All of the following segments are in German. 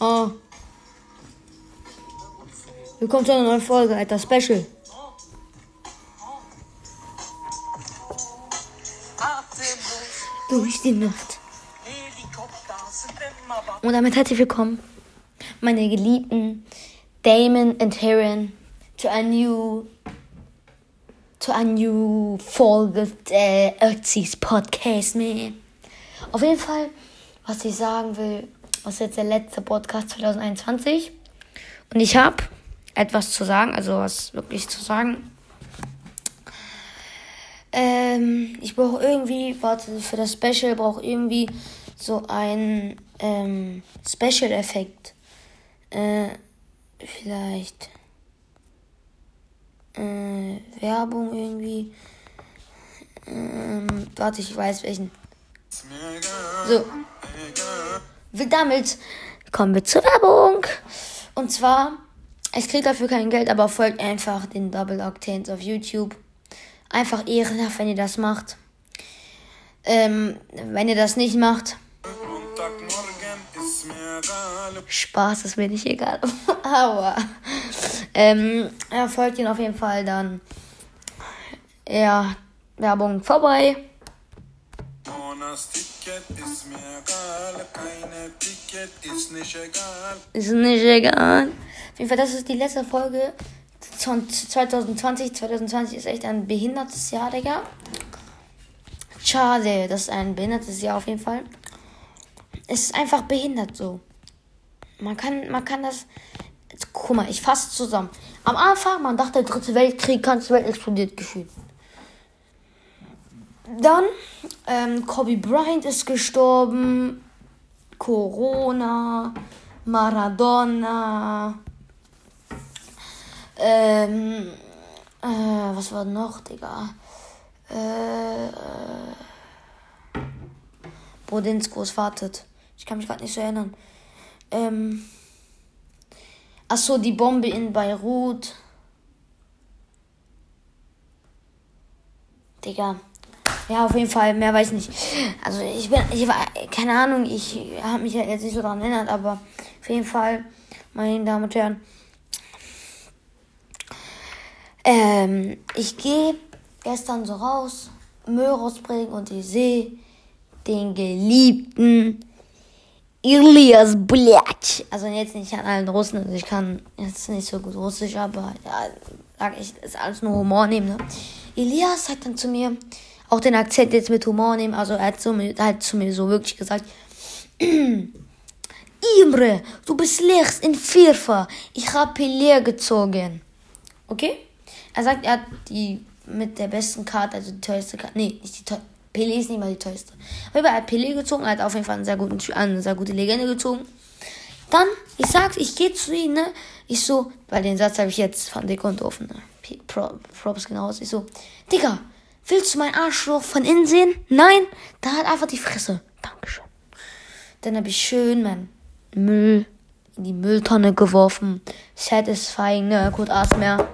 Oh. Willkommen zu einer neuen Folge, Alter. Special. Durch die Nacht. Und damit herzlich willkommen, meine geliebten Damon und Heron, to a new to a new Folge der Ötzis Podcast, man. Auf jeden Fall, was ich sagen will, was jetzt der letzte Podcast 2021 und ich habe etwas zu sagen, also was wirklich zu sagen. Ähm, ich brauche irgendwie, warte, für das Special brauche irgendwie so ein ähm, Special-Effekt. Äh, vielleicht äh, Werbung irgendwie. Ähm, warte, ich weiß welchen. So. Damit kommen wir zur Werbung. Und zwar, ich kriege dafür kein Geld, aber folgt einfach den Double Octanes auf YouTube. Einfach ehrenhaft, wenn ihr das macht. Ähm, wenn ihr das nicht macht. Spaß ist mir nicht egal. Aber ähm, folgt ihn auf jeden Fall dann. Ja, Werbung vorbei. Ist nicht egal. Auf jeden Fall, das ist die letzte Folge von 2020. 2020 ist echt ein behindertes Jahr, Digga. Schade, das ist ein behindertes Jahr auf jeden Fall. Es ist einfach behindert so. Man kann, man kann das. Guck mal, ich fasse zusammen. Am Anfang, man dachte, der dritte Weltkrieg, ganze Welt explodiert gefühlt. Dann, ähm, Kobe Bryant ist gestorben. Corona, Maradona. Ähm, äh, was war noch, Digga? Äh, Bodins Großvater. Ich kann mich gerade nicht so erinnern. Ähm, achso, die Bombe in Beirut. Digga. Ja, auf jeden Fall, mehr weiß ich nicht. Also ich bin, ich war, keine Ahnung, ich habe mich halt jetzt nicht so daran erinnert, aber auf jeden Fall, meine Damen und Herren. Ähm, ich gehe gestern so raus, Müll rausbringen und ich sehe den geliebten Ilias Blatsch. Also jetzt nicht an allen Russen, also ich kann jetzt nicht so gut Russisch, aber ja, sag ich, ist alles nur Humor nehmen. Ne? Elias hat dann zu mir auch den Akzent jetzt mit Humor nehmen, also er hat, mir, er hat zu mir so wirklich gesagt, Imre, du bist links in Vierfer, ich habe Pelé gezogen. Okay? Er sagt, er hat die mit der besten Karte, also die teuerste Karte, nee, nicht die teuerste, Pelé ist nicht mal die teuerste. Aber er hat Pelé gezogen, er hat auf jeden Fall einen sehr guten, eine sehr gute Legende gezogen. Dann, ich sag, ich gehe zu ihm, ne? Ich so, weil den Satz habe ich jetzt von dick und offen, ne? Pro, Props genau aus. Ich so, Digga, willst du mein Arschloch von innen sehen? Nein, da hat einfach die Fresse. Dankeschön. Dann habe ich schön mein Müll in die Mülltonne geworfen. Satisfying, ne? Gut, Arzt mehr.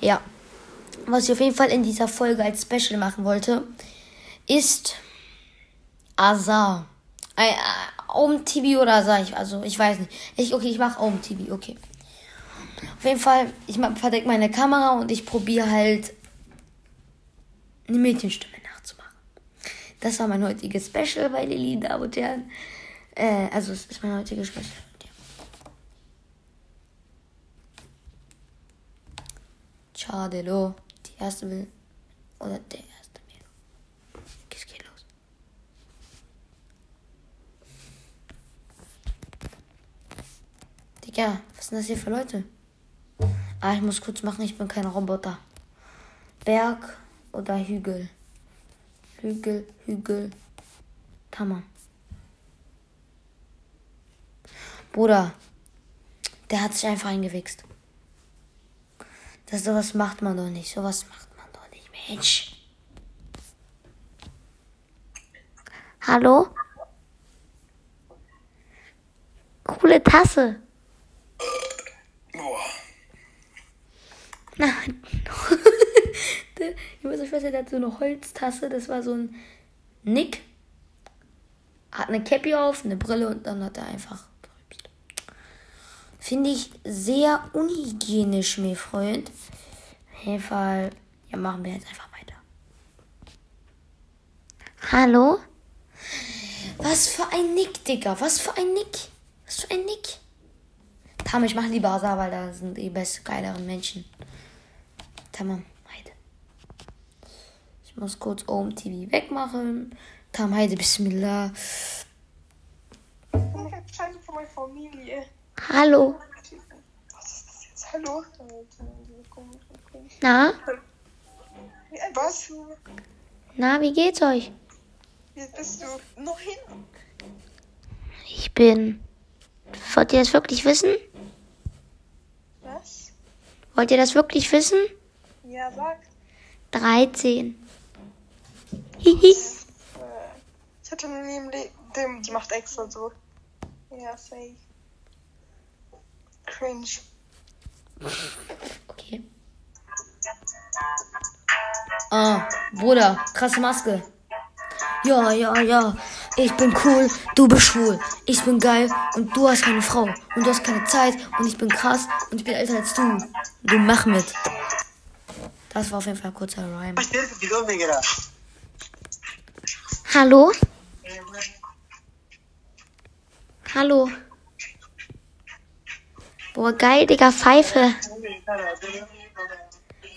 Ja was ich auf jeden Fall in dieser Folge als Special machen wollte, ist Azar. Äh, Om TV oder Azar, ich, also ich weiß nicht. Ich, okay, ich mache Om TV, okay. Auf jeden Fall, ich verdecke meine Kamera und ich probiere halt eine Mädchenstimme nachzumachen. Das war mein heutiges Special bei Lili, da und Herren. Äh, also es ist mein heutiges Special. Schade, lo erste will. Oder der erste mir. Es geht los. Digga, was sind das hier für Leute? Ah, ich muss kurz machen, ich bin kein Roboter. Berg oder Hügel? Hügel, Hügel. Tamam. Bruder, der hat sich einfach eingewichst. Das sowas macht man doch nicht. Sowas macht man doch nicht, Mensch. Hallo? Coole Tasse. Boah. Muss euch vorstellen, der hat so eine Holztasse. Das war so ein Nick. hat eine Cappy auf, eine Brille und dann hat er einfach. Finde ich sehr unhygienisch, mein Freund. Auf jeden Fall, ja, machen wir jetzt einfach weiter. Hallo? Was für ein Nick, Digga. Was für ein Nick. Was für ein Nick. Tam, ich mach lieber Asa, weil da sind die best geileren Menschen. Tamam. Ich muss kurz Ohm TV wegmachen. Tam, Heide, Bismillah. Scheiße von meiner Familie. Hallo. Was ist das jetzt? Hallo? Na? Was? Na, wie geht's euch? Wie bist du? Noch hin? Ich bin. Wollt ihr das wirklich wissen? Was? Wollt ihr das wirklich wissen? Ja, sag. 13. Hihi. Ich hatte noch nie im Leben. Die macht extra so. Ja, safe. Cringe. Okay. Ah, Bruder, krasse Maske. Ja, ja, ja. Ich bin cool, du bist schwul. Ich bin geil und du hast keine Frau. Und du hast keine Zeit und ich bin krass und ich bin älter als du. Du mach mit. Das war auf jeden Fall ein kurzer Rhyme. Hallo? Hallo? Boah, geil, Digga, Pfeife.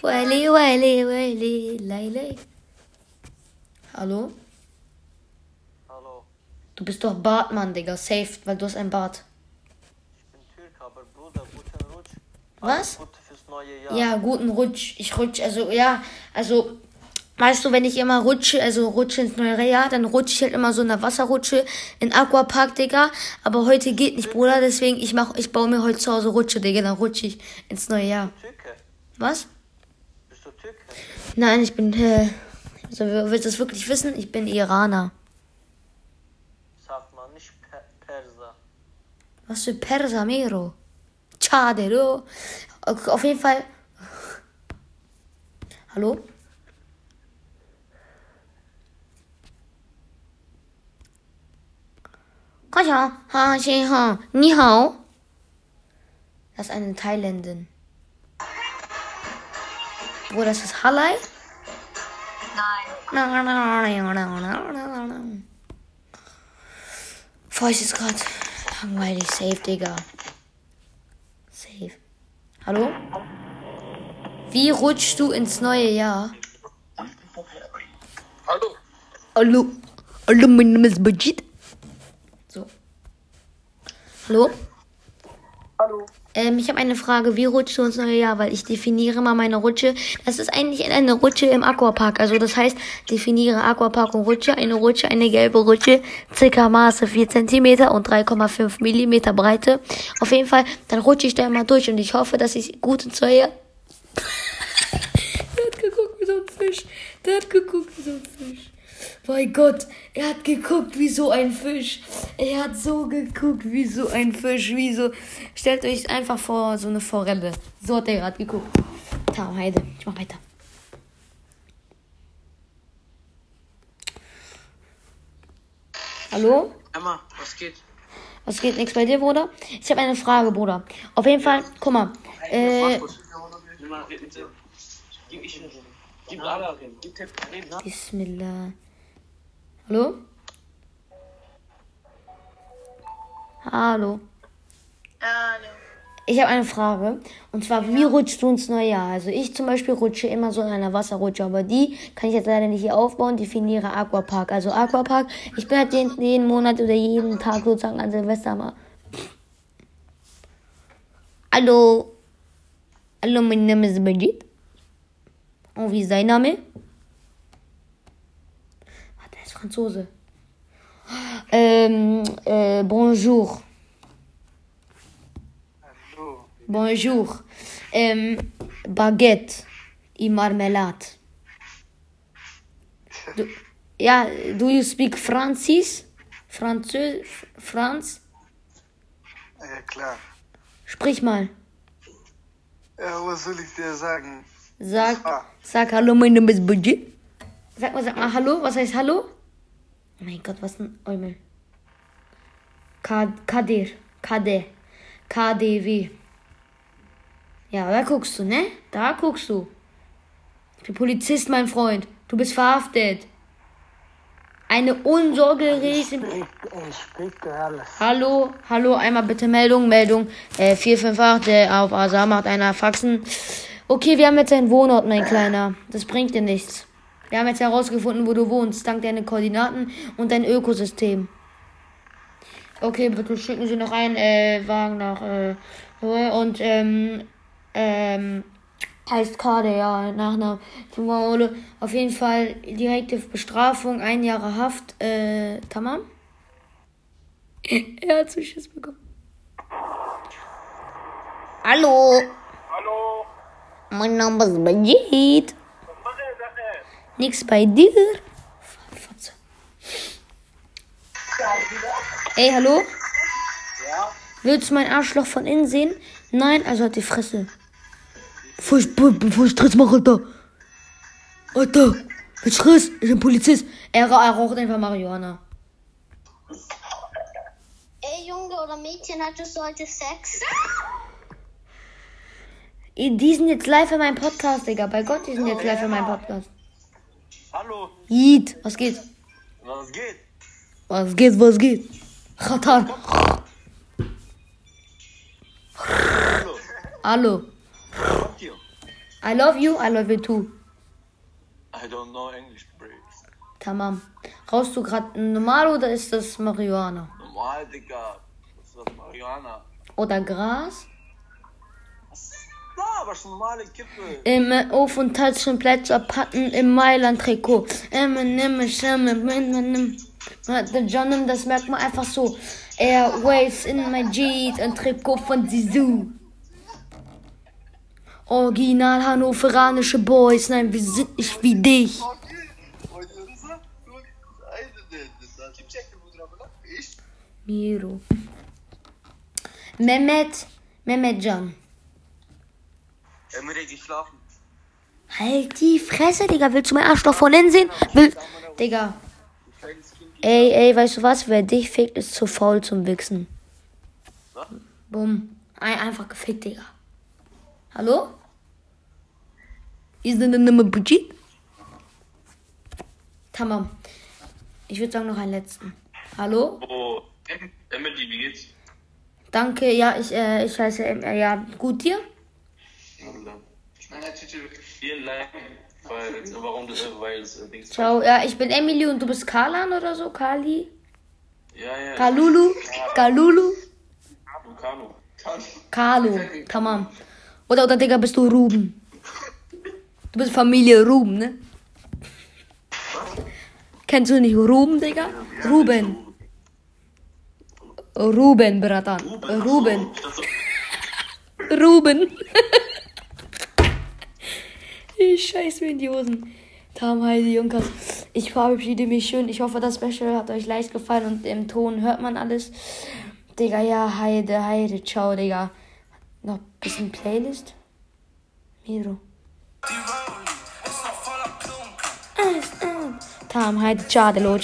Welle, welle, welle, leile. Hallo? Hallo, Du bist doch Bartmann, Digga. Safe, weil du hast ein Bart. ich bin Türk, aber Bruder, guten Rutsch. Was? Gut fürs neue Jahr. Ja, guten Rutsch. Ich rutsch, also, ja, also, weißt du, wenn ich immer rutsche, also rutsche ins neue Jahr, dann rutsche ich halt immer so in der Wasserrutsche in Aquapark, Digga. Aber heute geht nicht, Bruder, deswegen, ich mach, ich baue mir heute zu Hause Rutsche, Digga, dann rutsche ich ins neue Jahr. Türke? Was? Bist du Türke? Nein, ich bin, äh, also, willst du es wirklich wissen? Ich bin Iraner. Sagt man nicht per Perser. Was für Persa, Mero? Chadero. Okay, Auf jeden Fall. Hallo? Kaja, ha, she, ha, ni hao. Das ist eine Thailändin. Bruder, das ist Halai? Nein. Ich ist gerade langweilig. Safe, Digga. Safe. Hallo? Wie rutschst du ins neue Jahr? Hallo. Hallo? Hallo, mein Name ist Bajit. Hallo? Hallo. Ähm, ich habe eine Frage. Wie rutschst du ins neue Jahr? Weil ich definiere mal meine Rutsche. Das ist eigentlich eine Rutsche im Aquapark. Also das heißt, definiere Aquapark und Rutsche. Eine Rutsche, eine gelbe Rutsche. Circa Maße 4 cm und 3,5 Millimeter Breite. Auf jeden Fall, dann rutsche ich da immer durch und ich hoffe, dass ich gut ins neue Jahr... Der hat geguckt wie so ein Fisch. Der hat geguckt wie so ein Fisch. Mein Gott, er hat geguckt wie so ein Fisch. Er hat so geguckt wie so ein Fisch. Wie so. Stellt euch einfach vor, so eine Forelle. So hat er gerade geguckt. Tam, Heide. Ich mach weiter. Hallo? Emma, was geht? Was geht nichts bei dir, Bruder? Ich habe eine Frage, Bruder. Auf jeden Fall, guck mal. Äh, Gib Hallo? Hallo. Hallo. Ich habe eine Frage. Und zwar, wie rutschst du ins neue Jahr? Also ich zum Beispiel rutsche immer so in einer Wasserrutsche, aber die kann ich jetzt leider nicht hier aufbauen. Definiere Aquapark. Also Aquapark, ich bin halt jeden, jeden Monat oder jeden Tag sozusagen an Silvester mal. Hallo. Hallo, mein Name ist Bajit. Und wie ist dein Name? Warte, er ist Franzose. Ähm, äh, bonjour. Hallo. Bonjour. Ähm, Baguette et Marmelade. Du, ja, do you speak Francis? Französ? Franz? Ja, klar. Sprich mal. Ja, was soll ich dir sagen? Sag, Ah. sag Hallo, mein Name ist Budget. Sag mal, sag mal Hallo. Was heißt Hallo? Oh mein Gott, was ein Eumel. Ka Kadir. Kade. KDW. Ja, da guckst du, ne? Da guckst du. Ich bin Polizist, mein Freund. Du bist verhaftet. Eine alles. Hallo, hallo, einmal bitte Meldung, Meldung. Äh, 458, der auf Asa macht einer Faxen. Okay, wir haben jetzt einen Wohnort, mein Kleiner. Das bringt dir nichts. Wir haben jetzt herausgefunden, wo du wohnst, dank deiner Koordinaten und dein Ökosystem. Okay, bitte schicken Sie noch einen äh, Wagen nach äh, und ähm, ähm, heißt Kade, ja, Nachname. Ole. Auf jeden Fall direkte Bestrafung, ein Jahre Haft, äh, tamam? er hat zu Schiss bekommen. Hallo, Hallo. mein Name ist Majid. Was macht ihr da? Nix bei dir. Fotze. Ey, hallo? Ja. Willst du mein Arschloch von innen sehen? Nein, also hat die Fresse. Bevor ich, bevor ich Stress mache, Alter. Alter, mit Stress, ich bin Polizist. Er, er raucht einfach Marihuana. Ey, Junge oder Mädchen, hattest du heute Sex? Die sind jetzt live in meinem Podcast, Digga. Bei Gott, die sind jetzt live in meinem Podcast. Hallo. Yeet, was geht? Was geht? Was geht, was geht? Khatan. Hallo. Hallo. I love you, I love you too. I don't know English, bro. Tamam. Rauchst du gerade normal oder ist das Marihuana? Normal, Digga. Ist das Marihuana. Oder Gras? Ja, aber schon normale Kippe. Im Aufenthaltschen Plätze Patten im Mailand-Trikot. Immer nimm, schimme, nimm, nimm. Der John das merkt man einfach so. Airways in my Jeans, ein Trikot von Zizou. Original hannoveranische Boys, nein, wir sind nicht wie dich. Miro. Mehmet, Mehmet Can. Emre geschlafen. Halt die Fresse, Digga. Willst du mein Arschloch von innen sehen? Will... Digga. Ey, ey, weißt du was? Wer dich fickt, ist zu faul zum Wichsen. Was? Bumm. Ein, einfach gefickt, Digga. Hallo? Ist denn der Nummer Budget? Tamam. Ich würde sagen, noch einen letzten. Hallo? Oh, Em- Emily, wie geht's? Danke, ja, ich, äh, ich heiße, ähm, äh, ja, gut dir? Vielen Dank. Weil, warum das, weil es äh, Dings. Ciao. Ja, ich bin Emily und du bist Karlan oder so? Kali? Ja, ja. Kalulu? Kalulu? Kanu. Carlo, tamam. Oder, oder, Digga, bist du Ruben? Du bist Familie Ruben, ne? Kennst du nicht Ruben, Digga? Ruben. Ruben, Bratan. Ruben. Ruben. Ich scheiß mir in die Hosen. Tam, Heidi, Junkas. Ich verabschiede mich schön. Ich hoffe, das Special hat euch leicht gefallen und im Ton hört man alles. Digga, ja, Heide, Heide, ciao, Digga. Noch ein bisschen Playlist. Miro. Tam, Heide, ciao, ciao.